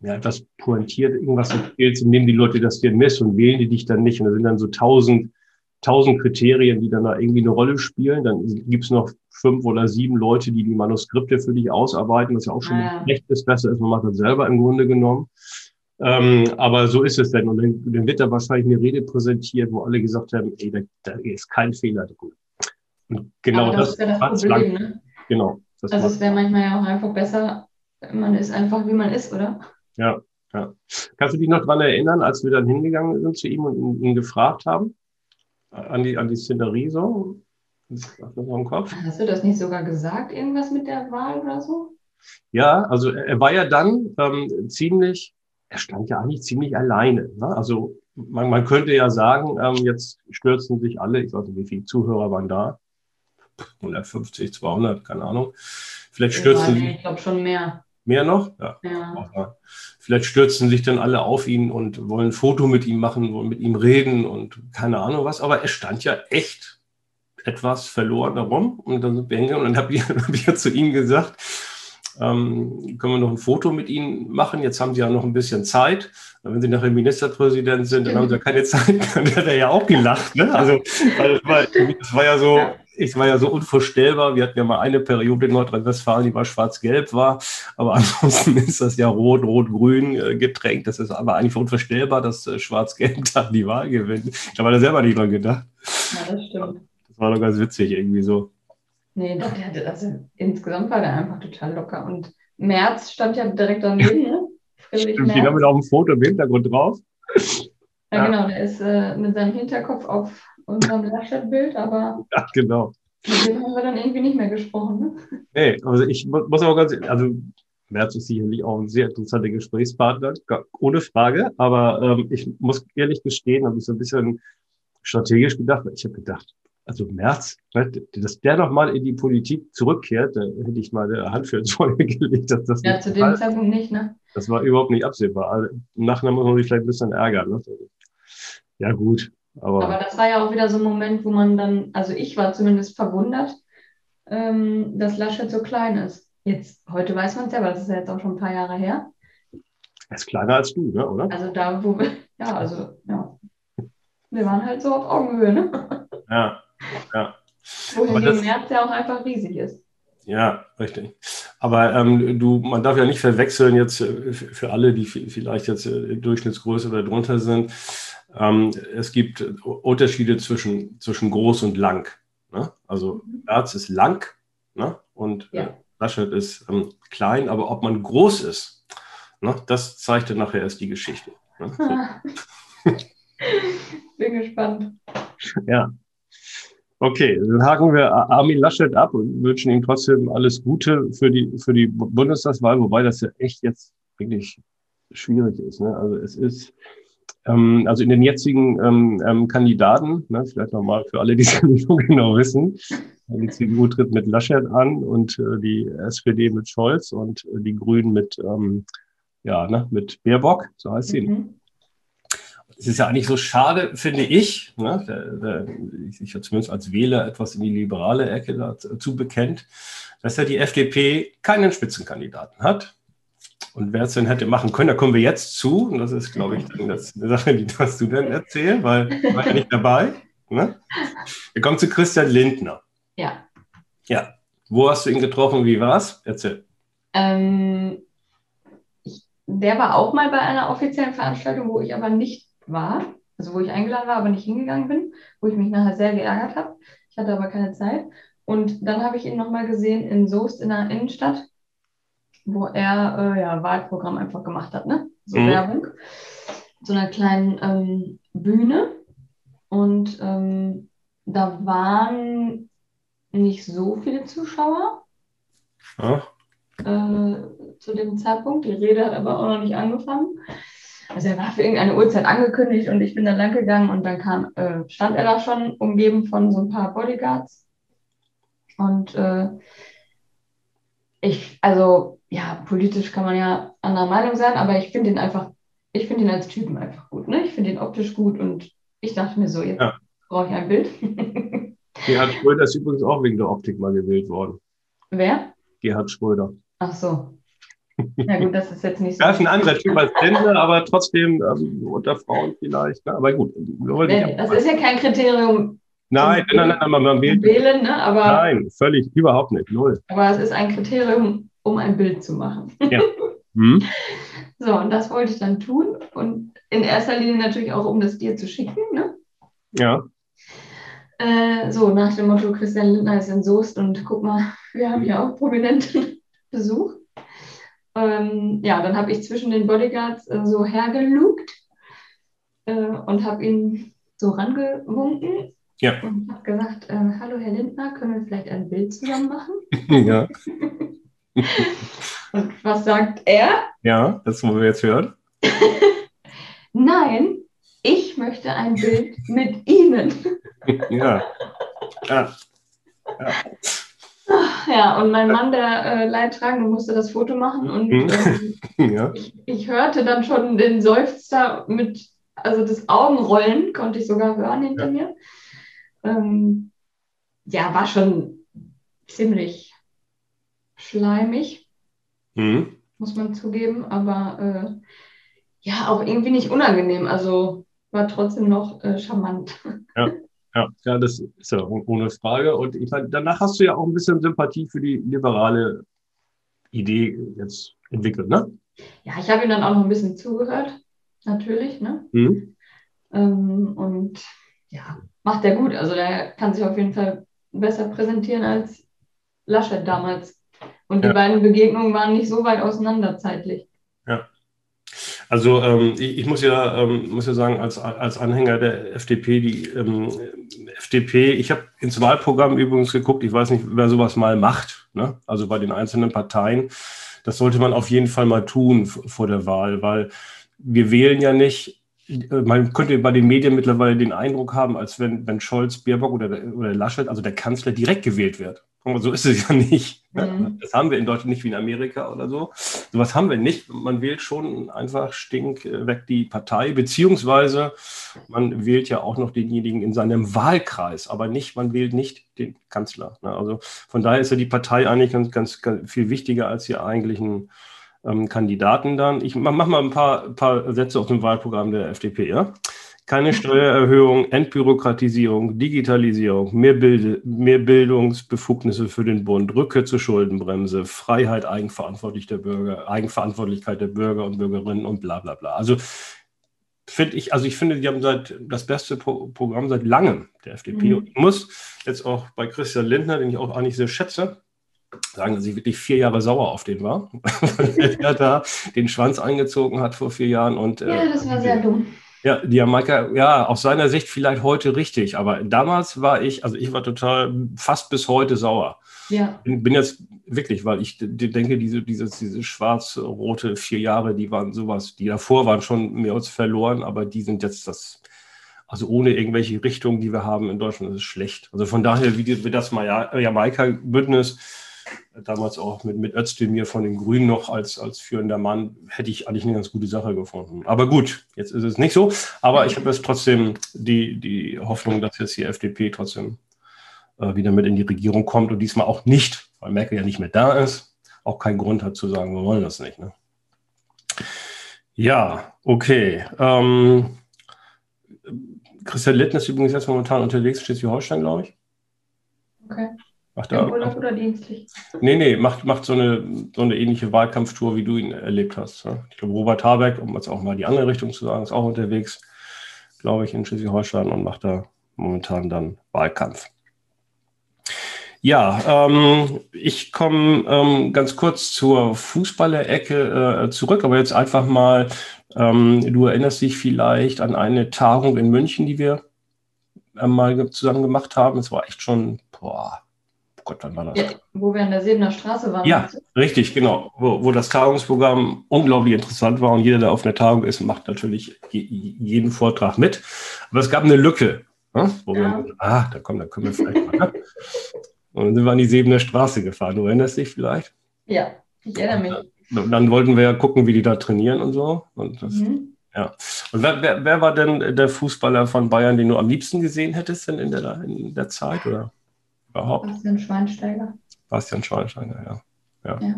ja, etwas pointiert, irgendwas erzählst, nehmen die Leute das dir miss und wählen die dich dann nicht. Und da sind dann so tausend, tausend Kriterien, die dann da irgendwie eine Rolle spielen. Dann gibt's noch fünf oder sieben Leute, die die Manuskripte für dich ausarbeiten, was ja auch schon ja. schlecht ist, besser ist, man macht das selber im Grunde genommen. Ähm, aber so ist es denn. Und dann, dann wird da wahrscheinlich eine Rede präsentiert, wo alle gesagt haben, ey, da, da ist kein Fehler drin. Und genau aber das, das, das Problem, ne? Genau. also es wäre manchmal ja auch einfach besser, man ist einfach, wie man ist, oder? Ja, ja. Kannst du dich noch daran erinnern, als wir dann hingegangen sind zu ihm und ihn, ihn gefragt haben? An die, an die Szenerie so? Hast du das nicht sogar gesagt, irgendwas mit der Wahl oder so? Ja, also er war ja dann ähm, ziemlich, er stand ja eigentlich ziemlich alleine. Ne? Also man, man könnte ja sagen, ähm, jetzt stürzen sich alle, ich weiß nicht, wie viele Zuhörer waren da, 150, 200, keine Ahnung. Vielleicht stürzen ja, Ich glaube schon mehr. Mehr noch? Ja. ja. Vielleicht stürzen sich dann alle auf ihn und wollen ein Foto mit ihm machen, wollen mit ihm reden und keine Ahnung was. Aber er stand ja echt etwas verloren darum. Und dann sind wir hingegangen und dann habe ich, hab ich ja zu ihm gesagt, ähm, können wir noch ein Foto mit Ihnen machen? Jetzt haben Sie ja noch ein bisschen Zeit. Wenn Sie nachher Ministerpräsident sind, dann haben Sie ja keine Zeit. Dann hat er ja auch gelacht. Ne? Also, weil, weil, das war ja so, ich war ja so unvorstellbar. Wir hatten ja mal eine Periode in Nordrhein-Westfalen, die mal schwarz-gelb war. Aber ansonsten ist das ja rot, rot, grün äh, getränkt. Das ist aber eigentlich unvorstellbar, dass äh, schwarz-gelb dann die Wahl gewinnt. Da war er selber nicht dran gedacht. Ja, das stimmt. Das war doch ganz witzig irgendwie so. Nee, doch, der hatte, also insgesamt war der einfach total locker. Und März stand ja direkt daneben, ne? Friedrich Stimmt, den haben wir auf dem Foto im Hintergrund drauf. Ja, ja. genau, der ist äh, mit seinem Hinterkopf auf unserem Laschet-Bild, aber ja, genau. mit dem haben wir dann irgendwie nicht mehr gesprochen. Ne? Nee, also ich muss aber ganz, also Merz ist sicherlich auch ein sehr interessanter Gesprächspartner, ohne Frage, aber ähm, ich muss ehrlich gestehen, habe ich so ein bisschen strategisch gedacht, ich habe gedacht, also Merz, dass der noch mal in die Politik zurückkehrt, da hätte ich mal eine Hand für ins Feuer gelegt. Dass das ja, zu dem Zeitpunkt nicht, ne? Das war überhaupt nicht absehbar. Also, Im Nachhinein muss man sich vielleicht ein bisschen ärgern. Ne? Ja, gut, aber, aber das war ja auch wieder so ein Moment, wo man dann, also ich war zumindest verwundert, ähm, dass Laschet so klein ist. Jetzt, heute weiß man es ja, aber das ist ja jetzt auch schon ein paar Jahre her. Er ist kleiner als du, ne, oder? Also da, wo wir, ja, also, ja. Wir waren halt so auf Augenhöhe, ne? Ja, ja. Wohingegen März ja auch einfach riesig ist. Ja, richtig. Aber ähm, du, man darf ja nicht verwechseln jetzt äh, für alle, die vielleicht jetzt äh, Durchschnittsgröße oder drunter sind. Ähm, es gibt Unterschiede zwischen, zwischen groß und lang. Ne? Also Herz ist lang ne? und äh, ja. äh, Laschet ist ähm, klein, aber ob man groß ist, ne? das zeigt dann nachher erst die Geschichte. Ne? So. Bin gespannt. Ja, Okay, dann haken wir Armin Laschet ab und wünschen ihm trotzdem alles Gute für die, für die Bundestagswahl, wobei das ja echt jetzt wirklich schwierig ist. Ne? Also es ist, also in den jetzigen ähm, ähm, Kandidaten, ne, vielleicht nochmal für alle, die es nicht so genau wissen, die CDU tritt mit Laschet an und äh, die SPD mit Scholz und äh, die Grünen mit, ähm, ja, ne, mit Baerbock, so heißt sie. Mhm es ist ja eigentlich so schade, finde ich, ne, der, der, ich ja zumindest als Wähler etwas in die liberale Ecke dazu bekennt, dass ja die FDP keinen Spitzenkandidaten hat. Und wer es denn hätte machen können, da kommen wir jetzt zu. Und das ist, glaube ich, dann das eine Sache, die darfst du dann erzählen, weil ich war ja nicht dabei. Ne? Wir kommen zu Christian Lindner. Ja. Ja. Wo hast du ihn getroffen? Wie war's? Erzähl. Ähm, ich, der war auch mal bei einer offiziellen Veranstaltung, wo ich aber nicht war, also wo ich eingeladen war, aber nicht hingegangen bin, wo ich mich nachher sehr geärgert habe. Ich hatte aber keine Zeit. Und dann habe ich ihn nochmal gesehen in Soest in der Innenstadt, wo er äh, ja Wahlprogramm einfach gemacht hat, ne? So mhm. Werbung. So einer kleinen ähm, Bühne. Und ähm, da waren nicht so viele Zuschauer. Äh, zu dem Zeitpunkt. Die Rede hat aber auch noch nicht angefangen. Also er war für irgendeine Uhrzeit angekündigt und ich bin dann lang gegangen und dann kam, äh, stand er da schon, umgeben von so ein paar Bodyguards. Und äh, ich, also ja, politisch kann man ja anderer Meinung sein, aber ich finde ihn einfach, ich finde ihn als Typen einfach gut. Ne? Ich finde ihn optisch gut und ich dachte mir so, jetzt ja. brauche ich ein Bild. Gerhard Schröder ist übrigens auch wegen der Optik mal gewählt worden. Wer? Gerhard Schröder. Ach so. Ja gut, das ist jetzt nicht so. Das ist ein anderer Typ als Tänzer, aber trotzdem also unter Frauen vielleicht. Ne? Aber gut. Das ist ja kein Kriterium. Nein, nein, nein, nein, man wählt. Wählen, ne? aber, nein, völlig, überhaupt nicht, null. Aber es ist ein Kriterium, um ein Bild zu machen. Ja. Hm. So, und das wollte ich dann tun. Und in erster Linie natürlich auch, um das dir zu schicken. Ne? Ja. Äh, so, nach dem Motto, Christian Lindner ist in Soest und guck mal, wir haben hier auch prominenten Besuch. Ähm, ja, dann habe ich zwischen den Bodyguards äh, so hergelugt äh, und habe ihn so rangewunken ja. und habe gesagt, äh, hallo Herr Lindner, können wir vielleicht ein Bild zusammen machen? ja. Und was sagt er? Ja, das wollen wir jetzt hören. Nein, ich möchte ein Bild mit Ihnen. ja. ja. ja. Ja, und mein Mann, der äh, Leidtragende, musste das Foto machen und ähm, ja. ich, ich, hörte dann schon den Seufzer mit, also das Augenrollen konnte ich sogar hören hinter ja. mir. Ähm, ja, war schon ziemlich schleimig, mhm. muss man zugeben, aber äh, ja, auch irgendwie nicht unangenehm, also war trotzdem noch äh, charmant. Ja. Ja, ja, das ist ja ohne Frage. Und ich meine, danach hast du ja auch ein bisschen Sympathie für die liberale Idee jetzt entwickelt, ne? Ja, ich habe ihm dann auch noch ein bisschen zugehört, natürlich, ne? Mhm. Ähm, und ja, macht er gut. Also der kann sich auf jeden Fall besser präsentieren als Laschet damals. Und die ja. beiden Begegnungen waren nicht so weit auseinander zeitlich. Ja. Also ähm, ich, ich, muss ja, ähm, muss ja sagen, als, als Anhänger der FDP, die ähm, FDP, ich habe ins Wahlprogramm übrigens geguckt, ich weiß nicht, wer sowas mal macht, ne? also bei den einzelnen Parteien. Das sollte man auf jeden Fall mal tun vor der Wahl, weil wir wählen ja nicht, man könnte bei den Medien mittlerweile den Eindruck haben, als wenn, wenn Scholz, Baerbock oder, oder Laschet, also der Kanzler, direkt gewählt wird. Aber so ist es ja nicht. Ne? Mhm. Das haben wir in Deutschland nicht wie in Amerika oder so. Sowas haben wir nicht. Man wählt schon einfach stinkweg die Partei, beziehungsweise man wählt ja auch noch denjenigen in seinem Wahlkreis, aber nicht, man wählt nicht den Kanzler. Ne? Also von daher ist ja die Partei eigentlich ganz, ganz, ganz viel wichtiger als die eigentlichen ähm, Kandidaten dann. Ich mache mal ein paar, paar Sätze aus dem Wahlprogramm der FDP. Ja? Keine Steuererhöhung, Entbürokratisierung, Digitalisierung, mehr, Bild mehr Bildungsbefugnisse für den Bund, Rückkehr zur Schuldenbremse, Freiheit, Eigenverantwortlich der Bürger, Eigenverantwortlichkeit der Bürger und Bürgerinnen und bla bla bla. Also finde ich, also ich finde, die haben seit das beste Pro Programm seit langem der FDP. Mhm. Und ich muss jetzt auch bei Christian Lindner, den ich auch eigentlich sehr schätze, sagen, dass ich wirklich vier Jahre sauer auf den war, weil er da den Schwanz eingezogen hat vor vier Jahren. Und, ja, äh, das war sehr dumm. Ja, die Jamaika, ja, aus seiner Sicht vielleicht heute richtig, aber damals war ich, also ich war total fast bis heute sauer. Ja. Bin jetzt wirklich, weil ich denke, diese, diese, diese schwarz-rote vier Jahre, die waren sowas, die davor waren schon mehr als verloren, aber die sind jetzt das, also ohne irgendwelche Richtungen, die wir haben in Deutschland, das ist schlecht. Also von daher, wie, wie das Jamaika-Bündnis, damals auch mit, mit Özdemir von den Grünen noch als, als führender Mann, hätte ich eigentlich eine ganz gute Sache gefunden. Aber gut, jetzt ist es nicht so. Aber ich habe jetzt trotzdem die, die Hoffnung, dass jetzt die FDP trotzdem äh, wieder mit in die Regierung kommt und diesmal auch nicht, weil Merkel ja nicht mehr da ist, auch keinen Grund hat zu sagen, wir wollen das nicht. Ne? Ja, okay. Ähm, Christian Litten ist übrigens jetzt momentan unterwegs in Schleswig-Holstein, glaube ich. Okay. Macht er, Urlaub oder dienstlich? Nee, nee, macht, macht so, eine, so eine ähnliche Wahlkampftour, wie du ihn erlebt hast. Ich glaube, Robert Habeck, um jetzt auch mal die andere Richtung zu sagen, ist auch unterwegs, glaube ich, in Schleswig-Holstein und macht da momentan dann Wahlkampf. Ja, ähm, ich komme ähm, ganz kurz zur Fußballerecke äh, zurück, aber jetzt einfach mal, ähm, du erinnerst dich vielleicht an eine Tagung in München, die wir äh, mal zusammen gemacht haben. Es war echt schon, boah, Gott, wann war das? Ja, wo wir an der Sebener Straße waren. Ja, richtig, genau. Wo, wo, das Tagungsprogramm unglaublich interessant war und jeder, der auf einer Tagung ist, macht natürlich jeden Vortrag mit. Aber es gab eine Lücke. Ne? Wo ja. wir, ah, da kommen, da können wir vielleicht mal. Ne? Und dann sind wir an die Sebener Straße gefahren. Du erinnerst dich vielleicht? Ja, ich erinnere mich. Dann, dann wollten wir ja gucken, wie die da trainieren und so. Und das, mhm. Ja. Und wer, wer, wer, war denn der Fußballer von Bayern, den du am liebsten gesehen hättest denn in der, in der Zeit? Oder? Überhaupt? Bastian Schweinsteiger. Bastian Schweinsteiger, ja. ja. ja.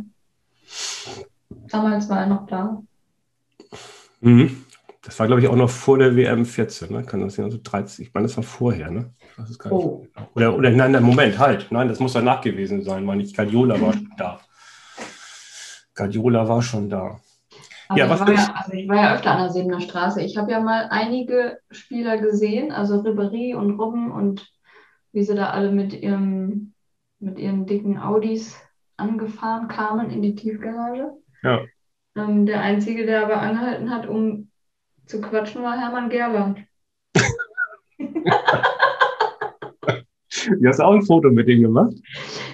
Damals war er noch da. Mhm. Das war, glaube ich, auch noch vor der WM 14, ne? Kann das sein? Also 30, ich meine, das war vorher, ne? Oh. Nicht, oder, oder nein, nein, Moment, halt. Nein, das muss danach gewesen sein, meine ich. Guardiola war schon da. Guardiola war schon da. Also, ja, ich war ja, also ich war ja öfter an der Sebener Straße. Ich habe ja mal einige Spieler gesehen, also Ribéry und Robben und wie sie da alle mit, ihrem, mit ihren dicken Audis angefahren kamen in die Tiefgarage. Ja. Ähm, der Einzige, der aber angehalten hat, um zu quatschen, war Hermann Gerland. du hast auch ein Foto mit ihm gemacht?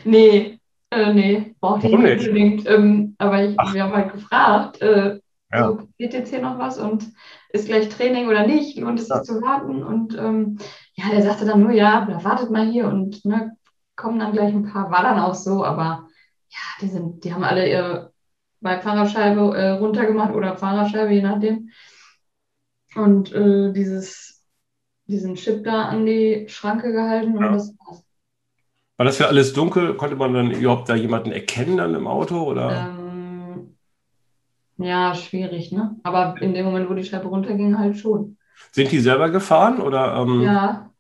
Nee, äh, nee, brauchte ich nicht unbedingt. Ähm, aber ich, wir haben halt gefragt, äh, ja. so, geht jetzt hier noch was und ist gleich Training oder nicht? Lohnt es sich ja. zu warten? Und ähm, ja, der sagte dann nur, ja, wartet mal hier und ne, kommen dann gleich ein paar, war dann auch so, aber ja, die sind, die haben alle ihre Beifahrerscheibe äh, runtergemacht oder Fahrerscheibe, je nachdem. Und äh, dieses, diesen Chip da an die Schranke gehalten ja. und das war's. War das ja alles dunkel? Konnte man dann überhaupt da jemanden erkennen dann im Auto? Oder? Ähm, ja, schwierig, ne? Aber in dem Moment, wo die Scheibe runterging, halt schon. Sind die selber gefahren oder? Ähm, ja.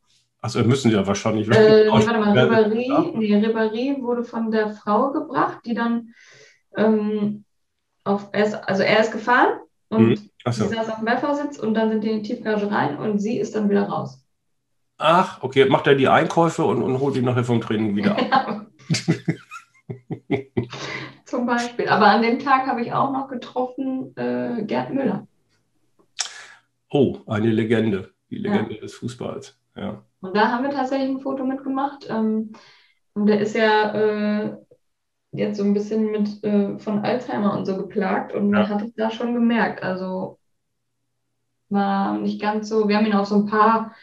Achso, müssen sie ja wahrscheinlich. Äh, nee, warte mal, Ribéry, nee, Ribéry wurde von der Frau gebracht, die dann ähm, auf, er ist, also er ist gefahren und mhm. so. sie saß auf dem Beifahrersitz und dann sind die in die Tiefgarage rein und sie ist dann wieder raus. Ach, okay, macht er die Einkäufe und, und holt die nachher vom Training wieder ab. Zum Beispiel. Aber an dem Tag habe ich auch noch getroffen äh, Gerd Müller. Oh, eine Legende. Die Legende ja. des Fußballs. Ja. Und da haben wir tatsächlich ein Foto mitgemacht. Ähm, und der ist ja äh, jetzt so ein bisschen mit äh, von Alzheimer und so geplagt und man hat es da schon gemerkt. Also war nicht ganz so, wir haben ihn auf so ein paar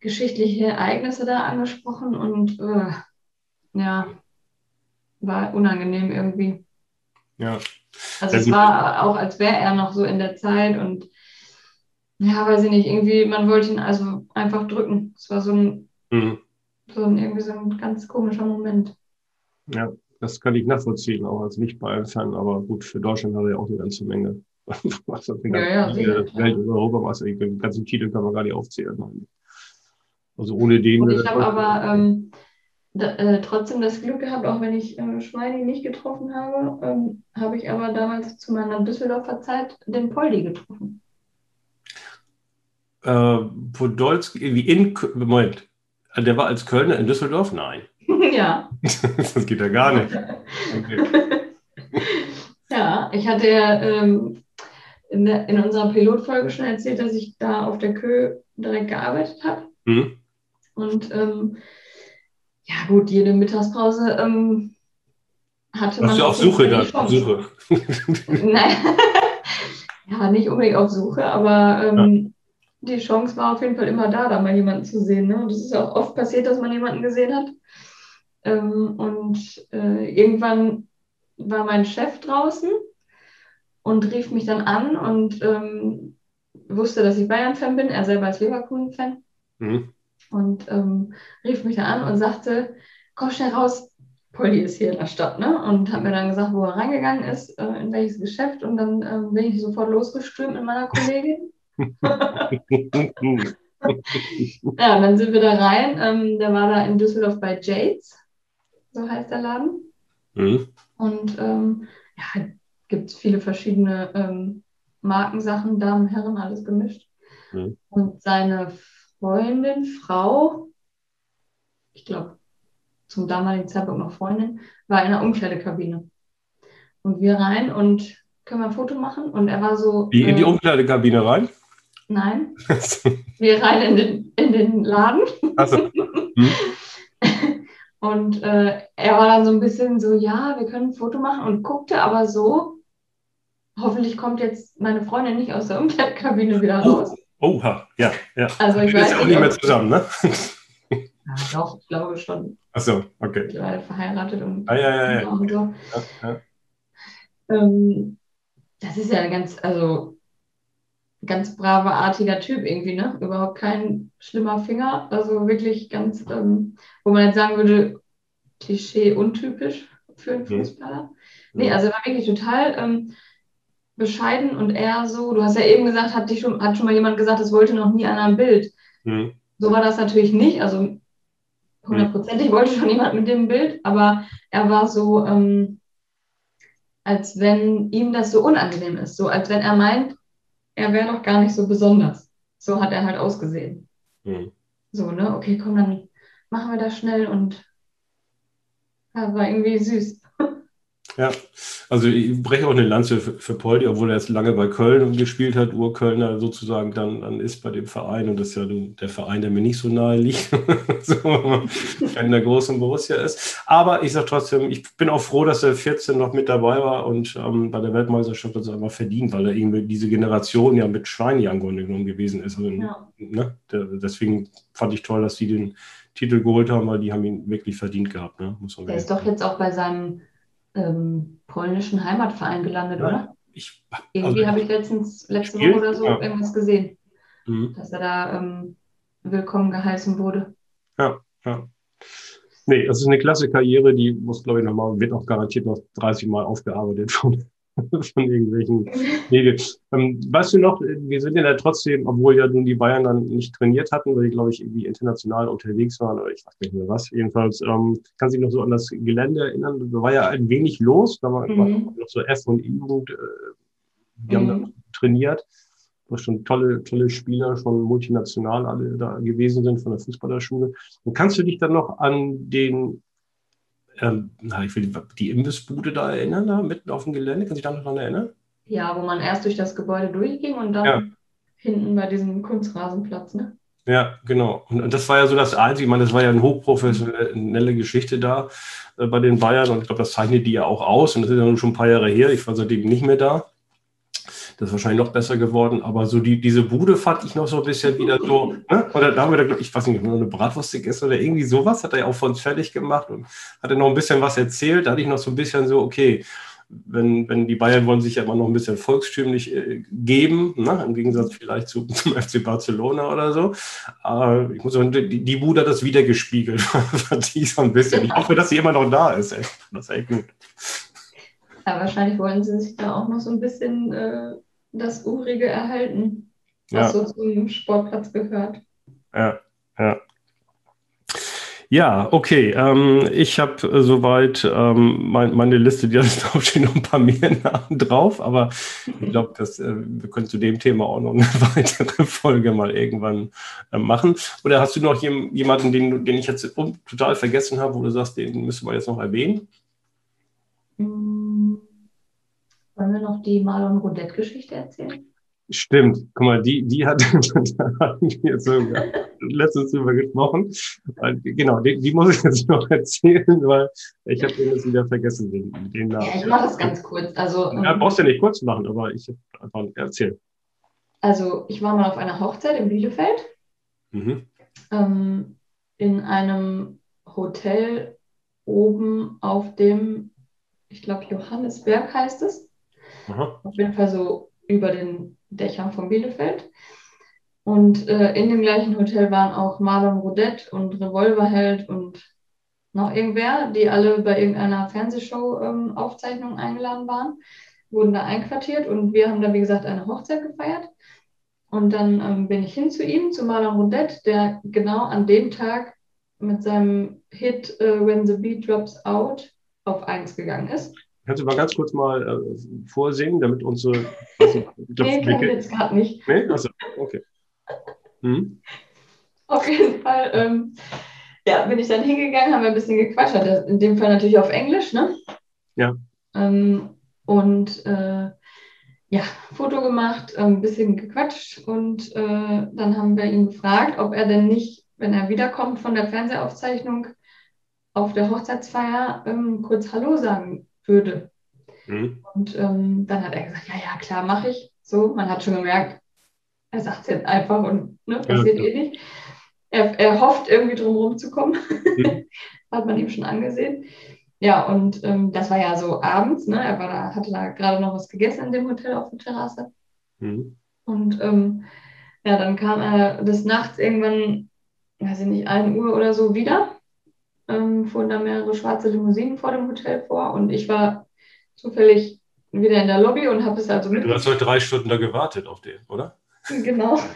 geschichtliche Ereignisse da angesprochen und äh, ja, war unangenehm irgendwie. Ja. Also es war auch, als wäre er noch so in der Zeit und ja, weiß ich nicht, irgendwie, man wollte ihn also einfach drücken. Es war so ein, mhm. so ein irgendwie so ein ganz komischer Moment. Ja, das kann ich nachvollziehen, auch als nicht Bayern-Fan, aber gut, für Deutschland hat er ja auch eine ganze Menge also ja, ja, Welt, Europameister, den ganzen Titel kann man gar nicht aufzählen. Also ohne den. Und ich habe aber ähm, da, äh, trotzdem das Glück gehabt, auch wenn ich äh, Schweini nicht getroffen habe, ähm, habe ich aber damals zu meiner Düsseldorfer Zeit den Poldi getroffen. Äh, Podolski, wie in, Moment, der war als Kölner in Düsseldorf? Nein. ja. das geht ja gar nicht. Okay. ja, ich hatte ähm, in, der, in, unserer Pilotfolge schon erzählt, dass ich da auf der Kö direkt gearbeitet habe. Mhm. Und ähm, ja, gut, jede Mittagspause ähm, hatte Warst man. du auf Suche da? Suche. Nein. ja, nicht unbedingt auf Suche, aber ähm, ja. Die Chance war auf jeden Fall immer da, da mal jemanden zu sehen. Ne? Und es ist auch oft passiert, dass man jemanden gesehen hat. Ähm, und äh, irgendwann war mein Chef draußen und rief mich dann an und ähm, wusste, dass ich Bayern-Fan bin, er selber als Leverkusen-Fan. Mhm und ähm, rief mich dann an und sagte, komm schnell raus, Polly ist hier in der Stadt, ne? Und hat mir dann gesagt, wo er reingegangen ist, äh, in welches Geschäft und dann ähm, bin ich sofort losgestürmt mit meiner Kollegin. Ja, und dann sind wir da rein. Ähm, der war da in Düsseldorf bei Jades, so heißt der Laden. Mhm. Und ähm, ja, gibt es viele verschiedene ähm, Markensachen, Damen, Herren, alles gemischt. Mhm. Und seine Freundin, Frau, ich glaube zum damaligen Zeitpunkt noch Freundin, war in der Umkleidekabine. Und wir rein und können wir ein Foto machen? Und er war so. Wie in die äh, Umkleidekabine rein? Nein. wir rein in den, in den Laden. Also. Hm. Und äh, er war dann so ein bisschen so, ja, wir können ein Foto machen und guckte aber so, hoffentlich kommt jetzt meine Freundin nicht aus der Umkleidekabine wieder oh. raus. Oha, ja, ja. Also ich weiß ja auch nicht mehr zusammen, ne? Ja, doch, ich glaube schon. Ach so, okay. Die waren verheiratet und, ah, ja, ja, ja. und so. Ja, ja. Ähm, das ist ja ganz, also ganz braver, artiger Typ irgendwie, ne? Überhaupt kein schlimmer Finger. Also wirklich ganz, ähm, wo man jetzt sagen würde, Klischee untypisch für einen mhm. Fußballer. Mhm. Nee, also war wirklich total ähm, bescheiden und eher so, du hast ja eben gesagt, hat, dich schon, hat schon mal jemand gesagt, es wollte noch nie einer ein Bild. Mhm. So war das natürlich nicht, also hundertprozentig mhm. wollte schon jemand mit dem Bild, aber er war so, ähm, als wenn ihm das so unangenehm ist, so als wenn er meint, er wäre doch gar nicht so besonders. So hat er halt ausgesehen. Mhm. So, ne, okay, komm, dann machen wir das schnell und ja, war irgendwie süß. Ja, also ich breche auch eine Lanze für, für Poldi, obwohl er jetzt lange bei Köln gespielt hat, Urkölner sozusagen dann, dann ist bei dem Verein und das ist ja der Verein, der mir nicht so nahe liegt, so, wenn in der großen Borussia ist. Aber ich sage trotzdem, ich bin auch froh, dass er 14 noch mit dabei war und ähm, bei der Weltmeisterschaft hat es einfach verdient, weil er irgendwie diese Generation ja mit Schweini im Grunde genommen gewesen ist. Also, ja. ne, deswegen fand ich toll, dass die den Titel geholt haben, weil die haben ihn wirklich verdient gehabt. Ne? Der ist doch jetzt auch bei seinem ähm, polnischen Heimatverein gelandet, ja, oder? Ich, Irgendwie also, habe ich letztens, letzte Woche oder so ja. irgendwas gesehen, mhm. dass er da ähm, willkommen geheißen wurde. Ja, ja. Nee, das ist eine klasse Karriere, die muss, glaube ich, nochmal, wird auch garantiert noch 30 Mal aufgearbeitet von, von irgendwelchen Wege. Ähm, weißt du noch, wir sind ja trotzdem, obwohl ja nun die Bayern dann nicht trainiert hatten, weil die, glaube ich, irgendwie international unterwegs waren oder ich weiß nicht mehr was. Jedenfalls ähm, kann sich noch so an das Gelände erinnern. Da war ja ein wenig los, da war, mhm. war noch so F- und E-Jugend, äh, die mhm. haben dann trainiert wo schon tolle, tolle Spieler, schon multinational alle da gewesen sind von der Fußballerschule. Und kannst du dich dann noch an den ähm, ich will die, Imbissbude da erinnern, da mitten auf dem Gelände. Kannst du dich da noch daran erinnern? Ja, wo man erst durch das Gebäude durchging und dann ja. hinten bei diesem Kunstrasenplatz, ne? Ja, genau. Und, und, das war ja so das Einzige, ich meine, das war ja eine hochprofessionelle Geschichte da äh, bei den Bayern und ich glaube, das zeichnet die ja auch aus und das ist ja nun schon ein paar Jahre her. Ich war seitdem nicht mehr da. Das ist wahrscheinlich noch besser geworden, aber so die, diese Bude fand ich noch so ein bisschen wieder so, ne? Oder da haben wir da, ich weiß nicht, nur eine Bratwurst gegessen oder irgendwie sowas, hat er ja auch von uns fertig gemacht und hat er noch ein bisschen was erzählt. Da hatte ich noch so ein bisschen so, okay, wenn, wenn die Bayern wollen sich ja immer noch ein bisschen volkstümlich äh, geben, ne? im Gegensatz vielleicht zu, zum FC Barcelona oder so. Aber ich muss sagen, die, die Bude hat das wieder gespiegelt, fand ich so ein bisschen. Ich hoffe, dass sie immer noch da ist. Ey. Das ist echt gut. Ja, wahrscheinlich wollen sie sich da auch noch so ein bisschen äh, das Urige erhalten, was ja. so zum Sportplatz gehört. Ja, ja. Ja, okay. Ähm, ich habe äh, soweit ähm, mein, meine Liste, die hat draufstehen, noch ein paar mehr Namen drauf, aber ich glaube, äh, wir können zu dem Thema auch noch eine weitere Folge mal irgendwann äh, machen. Oder hast du noch jem, jemanden, den, den ich jetzt total vergessen habe, wo du sagst, den müssen wir jetzt noch erwähnen? Wollen wir noch die Marlon Rodette-Geschichte erzählen? Stimmt, guck mal, die, die hat, wir sogar letztens drüber gesprochen. Genau, die, die, muss ich jetzt noch erzählen, weil ich habe den jetzt wieder vergessen, den, den Namen. Ja, ich mache das ganz kurz. Also, ja, brauchst ja nicht kurz machen, aber ich einfach erzähl. Also, ich war mal auf einer Hochzeit in Bielefeld. Mhm. Ähm, in einem Hotel oben auf dem, ich glaube, Johannesberg heißt es. Aha. Auf jeden Fall so über den Dächern von Bielefeld. Und äh, in dem gleichen Hotel waren auch Marlon Rodette und Revolverheld und noch irgendwer, die alle bei irgendeiner Fernsehshow-Aufzeichnung ähm, eingeladen waren, wurden da einquartiert und wir haben da, wie gesagt, eine Hochzeit gefeiert. Und dann ähm, bin ich hin zu ihm, zu Marlon Rodette, der genau an dem Tag mit seinem Hit uh, When the Beat Drops Out auf 1 gegangen ist. Kannst du mal ganz kurz mal äh, vorsingen, damit unsere. Also, nee, kann ich jetzt gerade nicht. Nee? Achso, okay. Hm? Auf jeden Fall ähm, ja, bin ich dann hingegangen, haben wir ein bisschen gequatscht. In dem Fall natürlich auf Englisch, ne? Ja. Ähm, und äh, ja, Foto gemacht, ein ähm, bisschen gequatscht und äh, dann haben wir ihn gefragt, ob er denn nicht, wenn er wiederkommt von der Fernsehaufzeichnung auf der Hochzeitsfeier, ähm, kurz Hallo sagen würde. Mhm. Und ähm, dann hat er gesagt, ja, ja, klar, mache ich. So, man hat schon gemerkt, er sagt es jetzt einfach und ne, passiert ja, eh nicht. Er, er hofft irgendwie drum rumzukommen. Mhm. hat man ihm schon angesehen. Ja, und ähm, das war ja so abends, ne? Er war da, hatte da gerade noch was gegessen in dem Hotel auf der Terrasse. Mhm. Und ähm, ja, dann kam er des Nachts irgendwann, weiß ich nicht, 1 Uhr oder so wieder ähm, fuhren da mehrere schwarze Limousinen vor dem Hotel vor und ich war zufällig wieder in der Lobby und habe es also mit. Du hast heute drei Stunden da gewartet auf den, oder? Genau.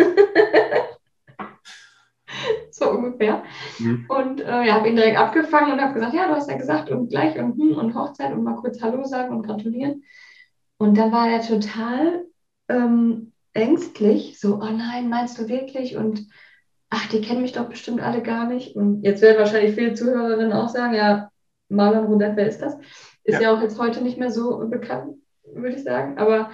so ungefähr. Mhm. Und äh, ja, habe ihn direkt abgefangen und habe gesagt, ja, du hast ja gesagt und gleich und hm, und Hochzeit und mal kurz Hallo sagen und gratulieren. Und dann war er total ähm, ängstlich, so, oh nein, meinst du wirklich? Und ach, die kennen mich doch bestimmt alle gar nicht. Und jetzt werden wahrscheinlich viele Zuhörerinnen auch sagen, ja, Marlon Rudert, wer ist das? Ist ja. ja auch jetzt heute nicht mehr so bekannt, würde ich sagen. Aber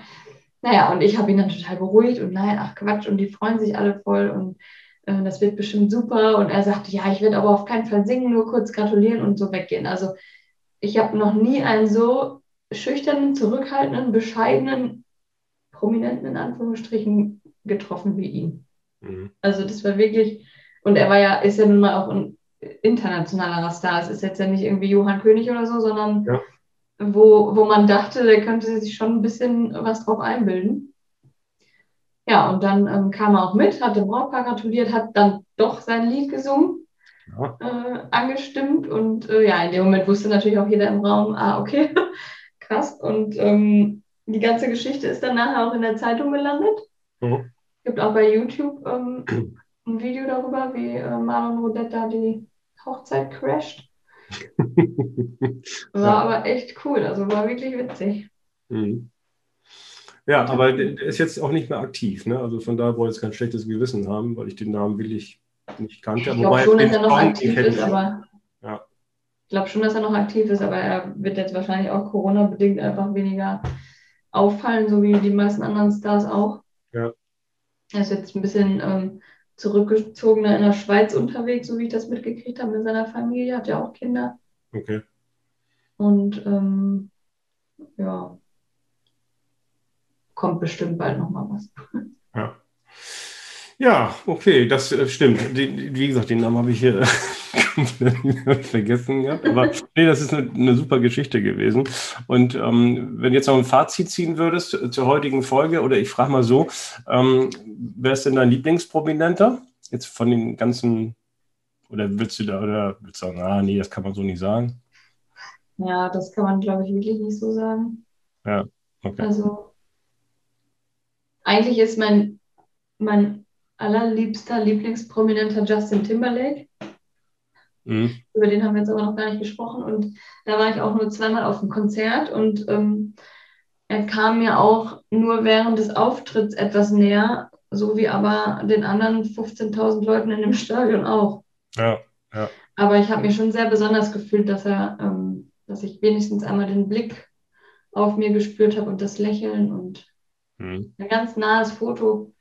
naja, und ich habe ihn dann total beruhigt und nein, ach Quatsch, und die freuen sich alle voll und äh, das wird bestimmt super. Und er sagte, ja, ich werde aber auf keinen Fall singen, nur kurz gratulieren und so weggehen. Also ich habe noch nie einen so schüchternen, zurückhaltenden, bescheidenen, prominenten in Anführungsstrichen getroffen wie ihn. Mhm. Also das war wirklich, und er war ja, ist ja nun mal auch ein internationaler Star. Es ist jetzt ja nicht irgendwie Johann König oder so, sondern ja. wo, wo man dachte, der könnte sich schon ein bisschen was drauf einbilden. Ja, und dann ähm, kam er auch mit, hat dem Brautpaar gratuliert, hat dann doch sein Lied gesungen, ja. äh, angestimmt und äh, ja, in dem Moment wusste natürlich auch jeder im Raum, ah, okay, krass. Und ähm, die ganze Geschichte ist dann nachher auch in der Zeitung gelandet. Mhm gibt auch bei YouTube ähm, ein Video darüber, wie äh, Marlon Rodetta die Hochzeit crasht. war ja. aber echt cool, also war wirklich witzig. Mhm. Ja, aber der ist jetzt auch nicht mehr aktiv, ne? Also von daher wollte ich kein schlechtes Gewissen haben, weil ich den Namen wirklich nicht kannte. Ich glaube schon, dass er noch aktiv ist, aber ja. ich glaube schon, dass er noch aktiv ist, aber er wird jetzt wahrscheinlich auch Corona-bedingt einfach weniger auffallen, so wie die meisten anderen Stars auch. Ja. Er ist jetzt ein bisschen ähm, zurückgezogener in der Schweiz unterwegs, so wie ich das mitgekriegt habe mit seiner Familie, hat ja auch Kinder. Okay. Und ähm, ja, kommt bestimmt bald nochmal was. Ja. Ja, okay, das äh, stimmt. Die, wie gesagt, den Namen habe ich hier vergessen gehabt. Aber nee, das ist eine, eine super Geschichte gewesen. Und ähm, wenn du jetzt noch ein Fazit ziehen würdest zur heutigen Folge, oder ich frage mal so, ähm, wer ist denn dein Lieblingsprominenter? Jetzt von den ganzen, oder willst du da, oder willst du sagen, ah, nee, das kann man so nicht sagen? Ja, das kann man, glaube ich, wirklich nicht so sagen. Ja, okay. Also eigentlich ist mein, mein allerliebster Lieblingsprominenter Justin Timberlake. Mhm. Über den haben wir jetzt aber noch gar nicht gesprochen. Und da war ich auch nur zweimal auf dem Konzert und ähm, er kam mir auch nur während des Auftritts etwas näher, so wie aber den anderen 15.000 Leuten in dem Stadion auch. Ja, ja. Aber ich habe mich schon sehr besonders gefühlt, dass er, ähm, dass ich wenigstens einmal den Blick auf mir gespürt habe und das Lächeln und mhm. ein ganz nahes Foto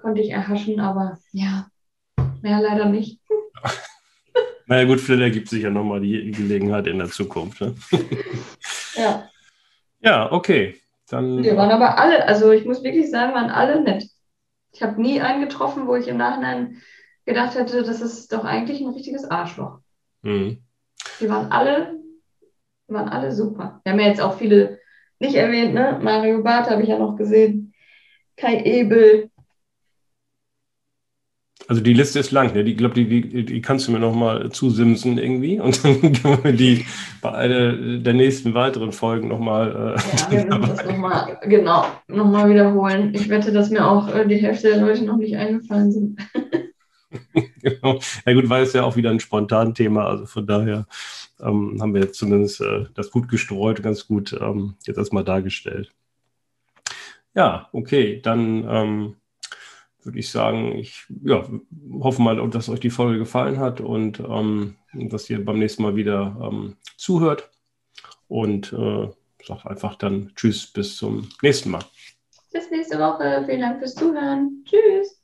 konnte ich erhaschen, aber ja, mehr leider nicht. naja gut, vielleicht ergibt sich ja nochmal die Gelegenheit in der Zukunft. Ne? ja. Ja, okay. Dann, Wir waren aber alle, also ich muss wirklich sagen, waren alle nett. Ich habe nie einen getroffen, wo ich im Nachhinein gedacht hätte, das ist doch eigentlich ein richtiges Arschloch. Mhm. Die waren alle, waren alle super. Wir haben ja jetzt auch viele nicht erwähnt, ne? Mario Barth habe ich ja noch gesehen. Kai Ebel, also die Liste ist lang, ne? Die glaube, die, die, die kannst du mir noch mal zusimsen irgendwie und dann können wir die bei einer der nächsten weiteren Folgen noch mal. Äh, ja, wir müssen das noch mal, genau, noch mal wiederholen. Ich wette, dass mir auch äh, die Hälfte der Leute noch nicht eingefallen sind. genau. Ja gut, war es ja auch wieder ein spontan Thema, also von daher ähm, haben wir jetzt zumindest äh, das gut gestreut, ganz gut ähm, jetzt erstmal dargestellt. Ja, okay, dann ähm, würde ich sagen, ich ja, hoffe mal, dass euch die Folge gefallen hat und ähm, dass ihr beim nächsten Mal wieder ähm, zuhört. Und äh, sage einfach dann Tschüss, bis zum nächsten Mal. Bis nächste Woche. Vielen Dank fürs Zuhören. Tschüss.